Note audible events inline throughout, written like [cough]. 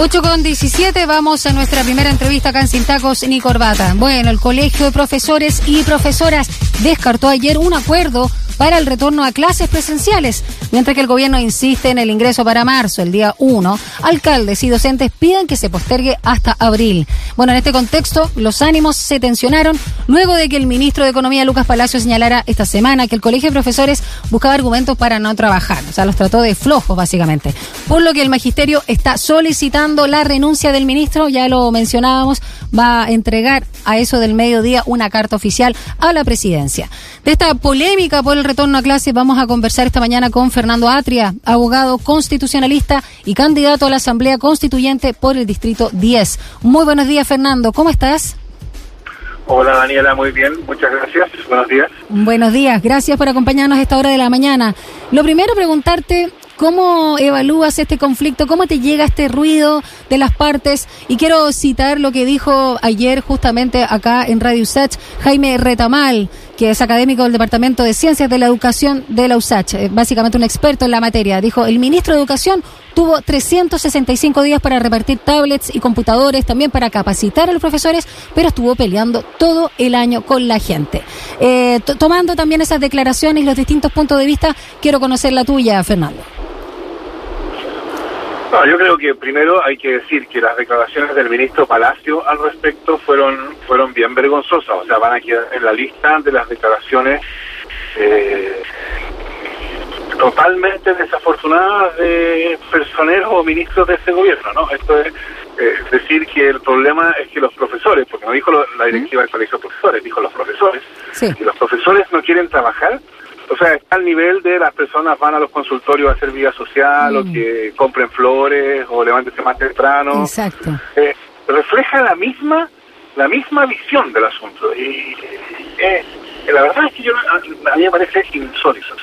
8 con 17, vamos a nuestra primera entrevista acá en Sin Tacos ni Corbata. Bueno, el Colegio de Profesores y Profesoras descartó ayer un acuerdo para el retorno a clases presenciales, mientras que el gobierno insiste en el ingreso para marzo, el día 1. Alcaldes y docentes piden que se postergue hasta abril. Bueno, en este contexto, los ánimos se tensionaron luego de que el ministro de Economía, Lucas Palacio, señalara esta semana que el Colegio de Profesores buscaba argumentos para no trabajar. O sea, los trató de flojos, básicamente. Por lo que el magisterio está solicitando la renuncia del ministro, ya lo mencionábamos, va a entregar a eso del mediodía una carta oficial a la presidencia. De esta polémica por el retorno a clase vamos a conversar esta mañana con Fernando Atria, abogado constitucionalista y candidato a la Asamblea Constituyente por el Distrito 10. Muy buenos días, Fernando. ¿Cómo estás? Hola Daniela, muy bien, muchas gracias. Buenos días. Buenos días, gracias por acompañarnos a esta hora de la mañana. Lo primero, preguntarte cómo evalúas este conflicto, cómo te llega este ruido de las partes. Y quiero citar lo que dijo ayer justamente acá en Radio USACH Jaime Retamal, que es académico del Departamento de Ciencias de la Educación de la USACH, eh, básicamente un experto en la materia. Dijo, el ministro de Educación tuvo 365 días para repartir tablets y computadores, también para capacitar a los profesores, pero estuvo peleando todo el año con la gente. Eh, tomando también esas declaraciones y los distintos puntos de vista, quiero conocer la tuya, Fernando. No, yo creo que primero hay que decir que las declaraciones del ministro Palacio al respecto fueron fueron bien vergonzosas, o sea, van a quedar en la lista de las declaraciones eh, totalmente desafortunadas de personeros o ministros de ese gobierno, ¿no? Esto es eh, decir que el problema es que los profesores, porque no dijo la directiva del colegio de profesores, dijo los profesores, que los profesores no quieren trabajar o sea, está al nivel de las personas van a los consultorios a hacer vida social o mm. que compren flores o levántense más temprano. Exacto. Eh, refleja la misma la misma visión del asunto. Y eh, la verdad es que yo, a, mí me parece insólito.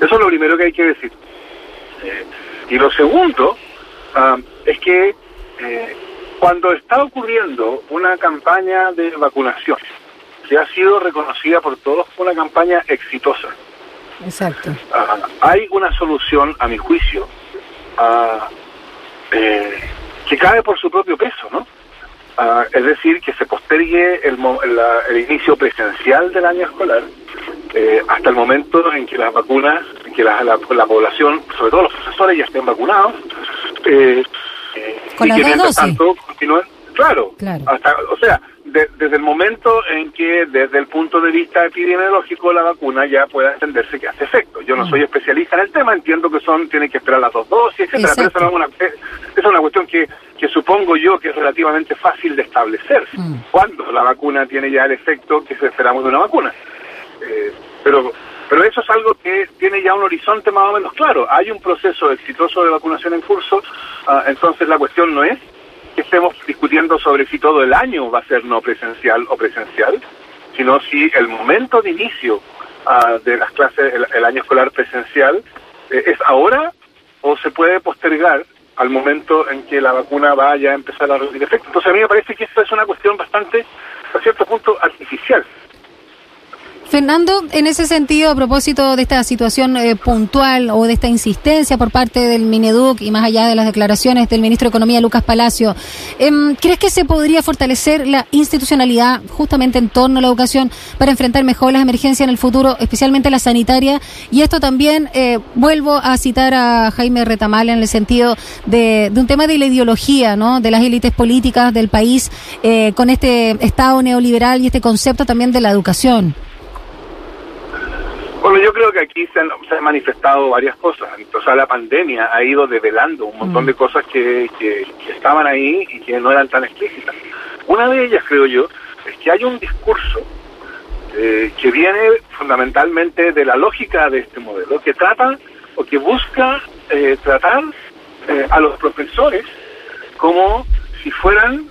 Eso es lo primero que hay que decir. Eh, y lo segundo ah, es que cuando está ocurriendo una campaña de vacunación que ha sido reconocida por todos como una campaña exitosa, Exacto. Ah, hay una solución, a mi juicio, eh, que cae por su propio peso, ¿no? Ah, es decir, que se postergue el, el, inicio presencial del año escolar eh, hasta el momento en que las vacunas, en que la, la, población, sobre todo los profesores, ya estén vacunados. Eh, Con y que mientras tanto continúen. Claro, claro. Hasta, o sea, desde el momento en que desde el punto de vista epidemiológico la vacuna ya pueda entenderse que hace efecto. Yo no mm. soy especialista en el tema, entiendo que son tienen que esperar las dos dosis, etcétera, pero esa es una, es una cuestión que, que supongo yo que es relativamente fácil de establecer mm. cuando la vacuna tiene ya el efecto que esperamos de una vacuna. Eh, pero pero eso es algo que tiene ya un horizonte más o menos claro. Hay un proceso exitoso de vacunación en curso, ah, entonces la cuestión no es que estemos discutiendo sobre si todo el año va a ser no presencial o presencial, sino si el momento de inicio ah, de las clases, el, año escolar presencial, eh, es ahora o se puede postergar al momento en que la vacuna vaya a empezar a reducir efecto. Entonces a mí me parece que esto es una cuestión bastante, a cierto punto, artificial. Fernando, en ese sentido, a propósito de esta situación eh, puntual o de esta insistencia por parte del Mineduc y más allá de las declaraciones del ministro de Economía, Lucas Palacio, em, ¿crees que se podría fortalecer la institucionalidad justamente en torno a la educación para enfrentar mejor las emergencias en el futuro, especialmente la sanitaria? Y esto también, eh, vuelvo a citar a Jaime Retamal en el sentido de, un tema de la ideología, ¿no? De las élites políticas del país eh, con este Estado neoliberal y este concepto también de la educación. Bueno, yo creo que aquí se han, manifestado varias cosas. O sea, la pandemia ha ido develando un montón de mm. cosas que, que, estaban ahí y que no eran tan explícitas. Una de ellas, creo yo, es que hay un discurso eh, que viene fundamentalmente de la lógica de este modelo, que trata o que busca eh, tratar eh, a los profesores como si fueran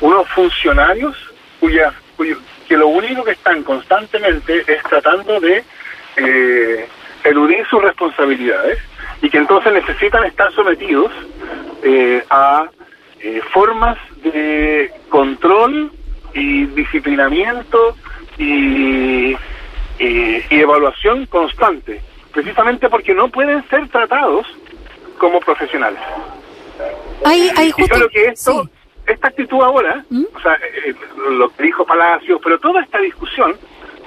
unos funcionarios cuya, cuya que lo único que están constantemente es tratando de eh, eludir sus responsabilidades y que entonces necesitan estar sometidos eh, a eh, formas de control y disciplinamiento y, y evaluación constante, precisamente porque no pueden ser tratados como profesionales. Hay, hay justo... que esto, esta actitud ahora, ¿Mm? o sea, eh, lo que dijo Palacios, pero toda esta discusión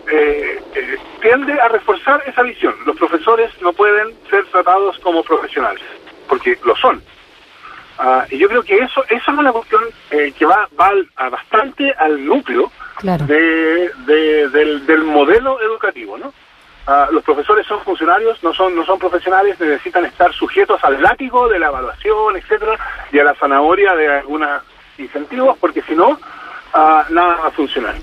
eh, eh, tiende a reforzar esa visión. Los profesores no pueden ser tratados como profesionales, porque lo son. Ah, y yo creo que eso, esa es una cuestión eh, que va, va a bastante al núcleo de, del, del, modelo educativo, ¿no? Ah, los profesores son funcionarios, no son, no son profesionales, necesitan estar sujetos al látigo de la evaluación, etcétera, y a la zanahoria de algunos incentivos, porque si no, ah, nada va a funcionar.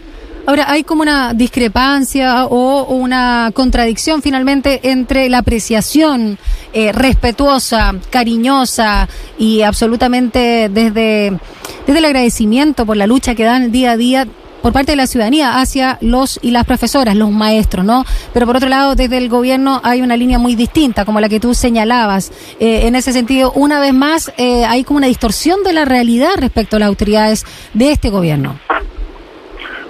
Ahora, hay como una discrepancia o una contradicción finalmente entre la apreciación eh, respetuosa, cariñosa y absolutamente desde, desde el agradecimiento por la lucha que dan día a día por parte de la ciudadanía hacia los y las profesoras, los maestros, ¿no? Pero por otro lado, desde el gobierno hay una línea muy distinta, como la que tú señalabas. Eh, en ese sentido, una vez más, eh, hay como una distorsión de la realidad respecto a las autoridades de este gobierno.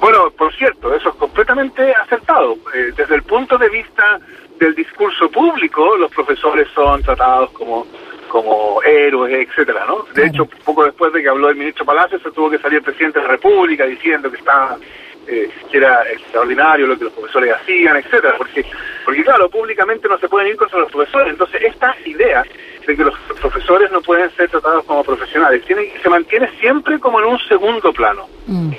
Bueno, por cierto, eso es completamente acertado. Eh, desde el punto de vista del discurso público, los profesores son tratados como como héroes, etcétera, ¿no? De hecho, poco después de que habló el ministro Palacio, se tuvo que salir el presidente de la República diciendo que estaba eh, que era extraordinario lo que los profesores hacían, etcétera, porque porque claro, públicamente no se pueden ir contra los profesores, entonces esta idea de que los profesores no pueden ser tratados como profesionales tiene, se mantiene siempre como en un segundo plano. Mm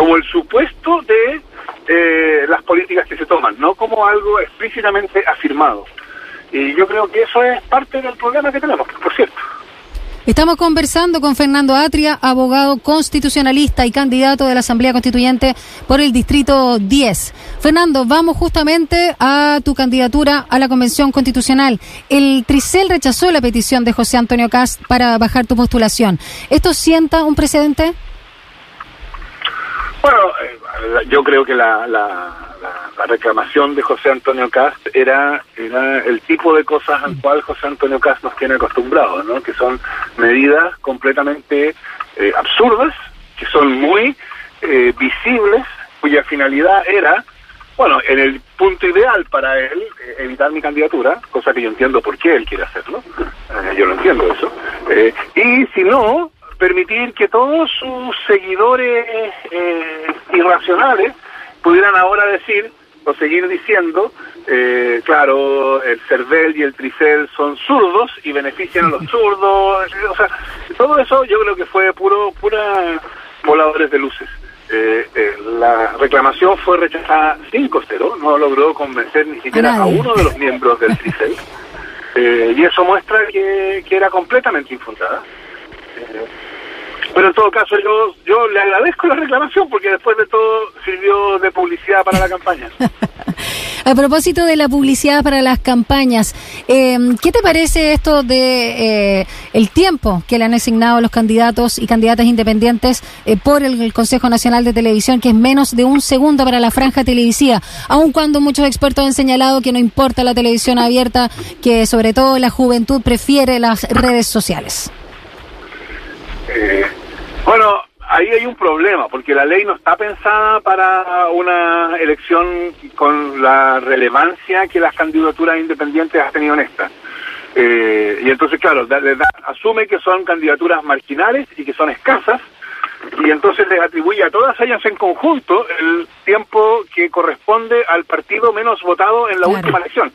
como el supuesto de eh, las políticas que se toman, no como algo explícitamente afirmado. Y yo creo que eso es parte del problema que tenemos, por cierto. Estamos conversando con Fernando Atria, abogado constitucionalista y candidato de la Asamblea Constituyente por el Distrito 10. Fernando, vamos justamente a tu candidatura a la Convención Constitucional. El Tricel rechazó la petición de José Antonio Cast para bajar tu postulación. ¿Esto sienta un precedente? Bueno, eh, yo creo que la, la, reclamación de José Antonio Cast era, era el tipo de cosas al cual José Antonio Cast nos tiene acostumbrados, ¿no? que son medidas completamente eh, absurdas, que son muy eh, visibles, cuya finalidad era, bueno, en el punto ideal para él, evitar mi candidatura, cosa que yo entiendo por qué él quiere hacerlo, yo lo entiendo eso, y si no, permitir que todos sus seguidores eh, irracionales pudieran ahora decir o seguir diciendo, eh, claro, el CERVEL y el TRICEL son zurdos y benefician a los [laughs] zurdos, o sea, todo eso yo creo que fue puro, pura voladores de luces. Eh, la reclamación fue rechazada 5-0, no logró convencer ni siquiera a uno de los miembros del TRICEL, [laughs] y eso muestra que, que era completamente infundada. Pero en todo caso, yo, yo le agradezco la reclamación porque después de todo sirvió de publicidad para la campaña. [laughs] A propósito de la publicidad para las campañas, eh, ¿qué te parece esto de eh, el tiempo que le han asignado los candidatos y candidatas independientes eh, por el, Consejo Nacional de Televisión, que es menos de un segundo para la franja televisiva? Aun cuando muchos expertos han señalado que no importa la televisión abierta, que sobre todo la juventud prefiere las redes sociales. Eh, bueno, ahí hay un problema, porque la ley no está pensada para una elección con la relevancia que las candidaturas independientes han tenido en esta. Eh, y entonces, claro, asume que son candidaturas marginales y que son escasas, y entonces les atribuye a todas ellas en conjunto el tiempo que corresponde al partido menos votado en la última elección.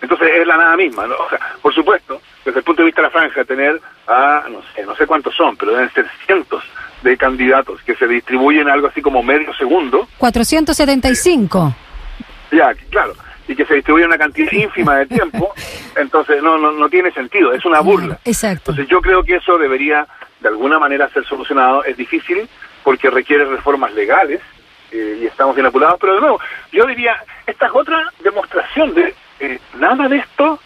Entonces es la nada misma, O sea, por supuesto, desde el punto de vista de la franja, tener a, no sé, no sé cuántos son, pero deben ser cientos de candidatos que se distribuyen algo así como medio segundo. 475. Ya, claro. Y que se distribuye una cantidad [laughs] ínfima de tiempo, entonces no, no, no tiene sentido, es una burla. Exacto. Entonces yo creo que eso debería de alguna manera ser solucionado. Es difícil porque requiere reformas legales eh, y estamos bien apurados, pero de nuevo, yo diría, esta es otra demostración de eh, nada de esto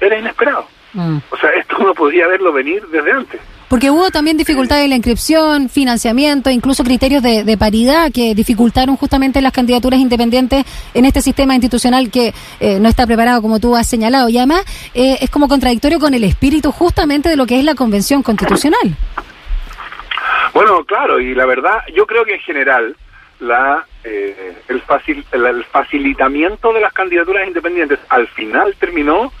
era inesperado. Mm. O sea, esto uno podría verlo venir desde antes. Porque hubo también dificultades en la inscripción, financiamiento, incluso criterios de, paridad que dificultaron justamente las candidaturas independientes en este sistema institucional que eh, no está preparado, como tú has señalado. Y además eh, es como contradictorio con el espíritu justamente de lo que es la Convención Constitucional. Bueno, claro, y la verdad, yo creo que en general la eh, el, facilitamiento de las candidaturas independientes al final terminó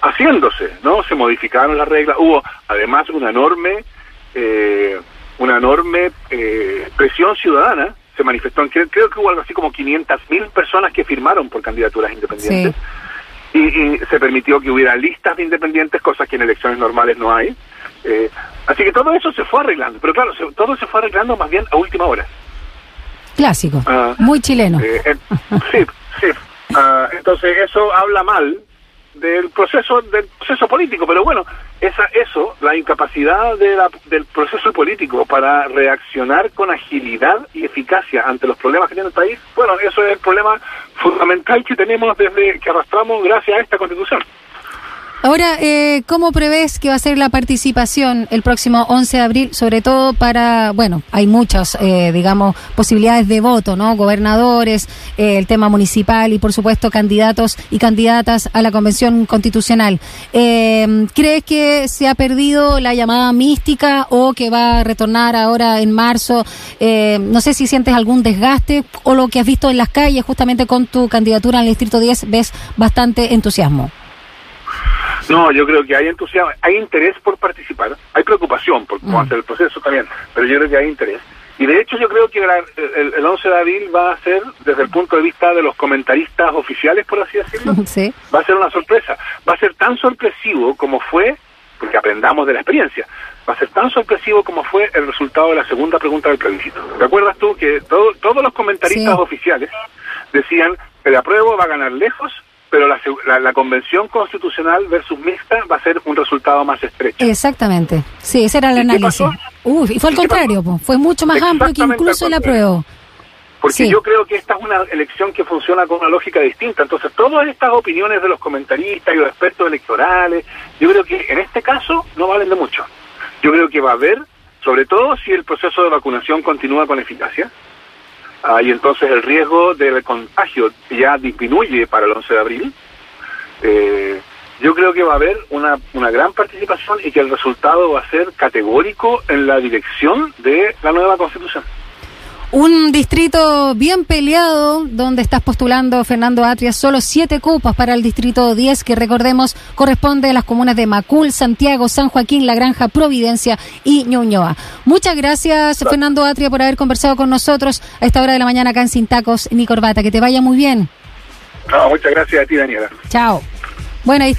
haciéndose, ¿no? Se modificaron las reglas, hubo además una enorme, eh, una enorme eh, presión ciudadana, se manifestó, en, creo, creo que hubo algo así como 500.000 personas que firmaron por candidaturas independientes. Y, se permitió que hubiera listas de independientes, cosas que en elecciones normales no hay. Eh, así que todo eso se fue arreglando, pero claro, todo se fue arreglando más bien a última hora. Clásico, ah, muy chileno. sí, sí. Ah, entonces eso habla mal del proceso del proceso político pero bueno esa eso la incapacidad de del proceso político para reaccionar con agilidad y eficacia ante los problemas que tiene el país bueno eso es el problema fundamental que tenemos desde que arrastramos gracias a esta constitución Ahora, eh, ¿cómo prevés que va a ser la participación el próximo 11 de abril? Sobre todo para, bueno, hay muchas, eh, digamos, posibilidades de voto, ¿no? Gobernadores, eh, el tema municipal y, por supuesto, candidatos y candidatas a la Convención Constitucional. ¿Crees que se ha perdido la llamada mística o que va a retornar ahora en marzo? no sé si sientes algún desgaste o lo que has visto en las calles justamente con tu candidatura al Distrito 10, ves bastante entusiasmo. No, yo creo que hay entusiasmo, hay interés por participar, hay preocupación por cómo mm. hacer el proceso también, pero yo creo que hay interés. Y de hecho yo creo que el, 11 de abril va a ser, desde el punto de vista de los comentaristas oficiales, por así decirlo, [laughs] va a ser una sorpresa. Va a ser tan sorpresivo como fue, porque aprendamos de la experiencia, va a ser tan sorpresivo como fue el resultado de la segunda pregunta del plebiscito. ¿Te acuerdas tú que todos los comentaristas oficiales decían que el apruebo va a ganar lejos pero la, la, convención constitucional versus mixta va a ser un resultado más estrecho. Exactamente. Sí, ese era el análisis. Uy, y fue al contrario, fue mucho más amplio que incluso el apruebo. Porque yo creo que esta es una elección que funciona con una lógica distinta. Entonces, todas estas opiniones de los comentaristas y los expertos electorales, yo creo que en este caso no valen de mucho. Yo creo que va a haber, sobre todo si el proceso de vacunación continúa con eficacia, Ah, y entonces el riesgo del contagio ya disminuye para el 11 de abril. Eh, yo creo que va a haber una, una gran participación y que el resultado va a ser categórico en la dirección de la nueva constitución. Un distrito bien peleado donde estás postulando, Fernando Atria, solo siete cupos para el distrito 10, que recordemos corresponde a las comunas de Macul, Santiago, San Joaquín, La Granja, Providencia y Ñuñoa. Muchas gracias, Fernando Atria, por haber conversado con nosotros a esta hora de la mañana acá en Sin Tacos ni Corbata. Que te vaya muy bien. muchas gracias a ti, Daniela. Chao. Bueno, ahí está.